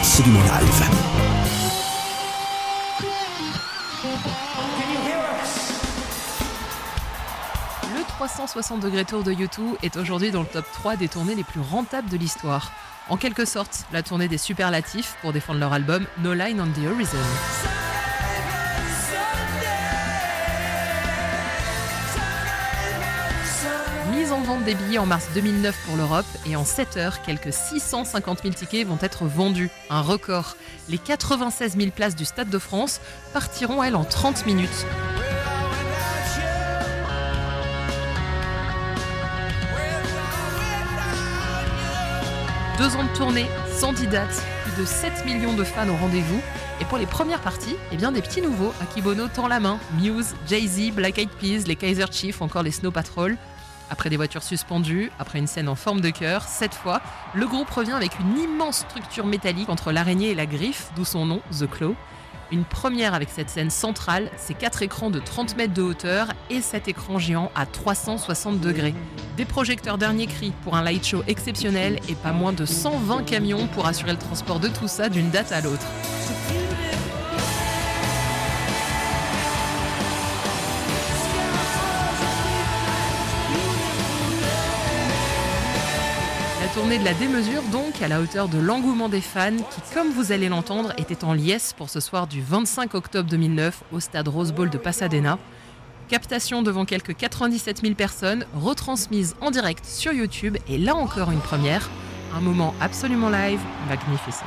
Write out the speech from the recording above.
absolument live. Le 360 degrés tour de U2 est aujourd'hui dans le top 3 des tournées les plus rentables de l'histoire. En quelque sorte, la tournée des superlatifs pour défendre leur album No Line on the Horizon. Mise en vente des billets en mars 2009 pour l'Europe et en 7 heures, quelques 650 000 tickets vont être vendus. Un record. Les 96 000 places du Stade de France partiront, elles, en 30 minutes. Deux ans de tournée, 110 dates, plus de 7 millions de fans au rendez-vous. Et pour les premières parties, eh bien des petits nouveaux à qui Bono tend la main. Muse, Jay-Z, Black Eyed Peas, les Kaiser Chiefs, encore les Snow Patrol. Après des voitures suspendues, après une scène en forme de cœur, cette fois, le groupe revient avec une immense structure métallique entre l'araignée et la griffe, d'où son nom, The Claw. Une première avec cette scène centrale, ces quatre écrans de 30 mètres de hauteur et cet écran géant à 360 degrés. Des projecteurs dernier cri pour un light show exceptionnel et pas moins de 120 camions pour assurer le transport de tout ça d'une date à l'autre. Tournée de la démesure donc, à la hauteur de l'engouement des fans qui, comme vous allez l'entendre, était en liesse pour ce soir du 25 octobre 2009 au stade Rose Bowl de Pasadena. Captation devant quelques 97 000 personnes, retransmise en direct sur YouTube et là encore une première, un moment absolument live, magnificent.